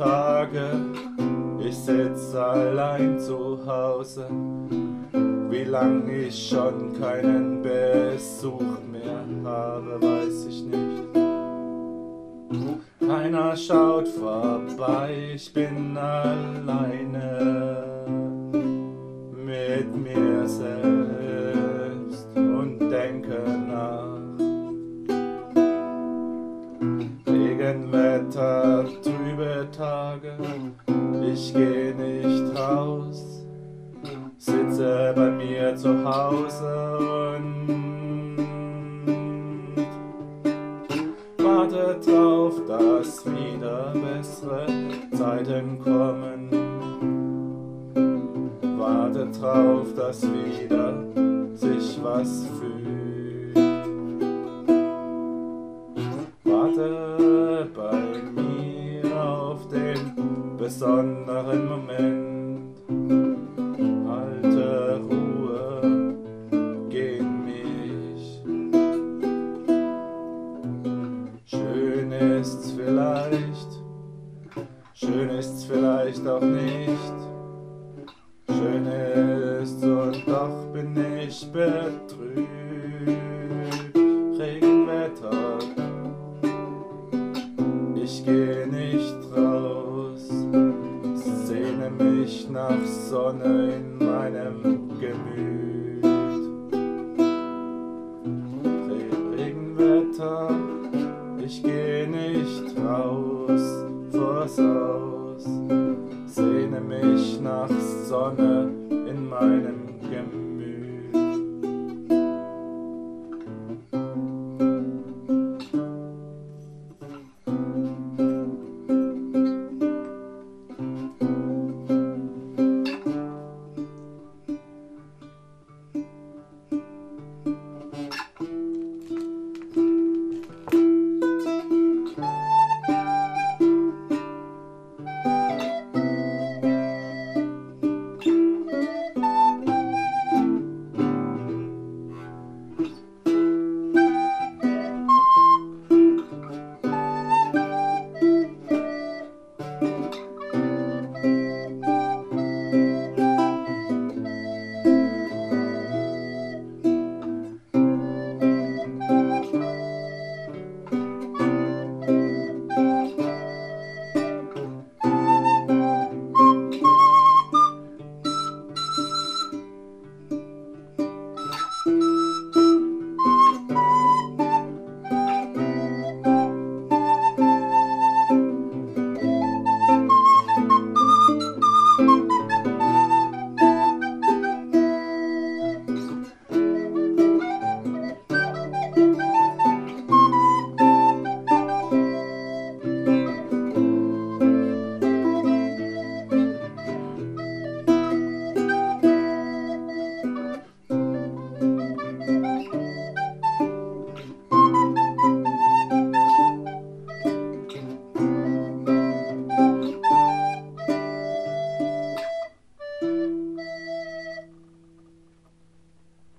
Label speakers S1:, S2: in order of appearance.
S1: Tage, ich sitz allein zu Hause. Wie lang ich schon keinen Besuch mehr habe, weiß ich nicht. Keiner schaut vorbei, ich bin alleine mit mir selbst und denke nach. Regenwetter, trübe Tage, ich geh nicht raus, sitze bei mir zu Hause und warte drauf, dass wieder bessere Zeiten kommen. Warte drauf, dass wieder sich was fühlt. Besonderen Moment. Halte Ruhe gegen mich. Schön ist's vielleicht, schön ist's vielleicht auch nicht. Schön ist und doch bin ich betrübt. mich nach Sonne in meinem Gemüt. Regenwetter, ich geh nicht raus vors Haus, sehne mich nach Sonne in meinem Gemüt.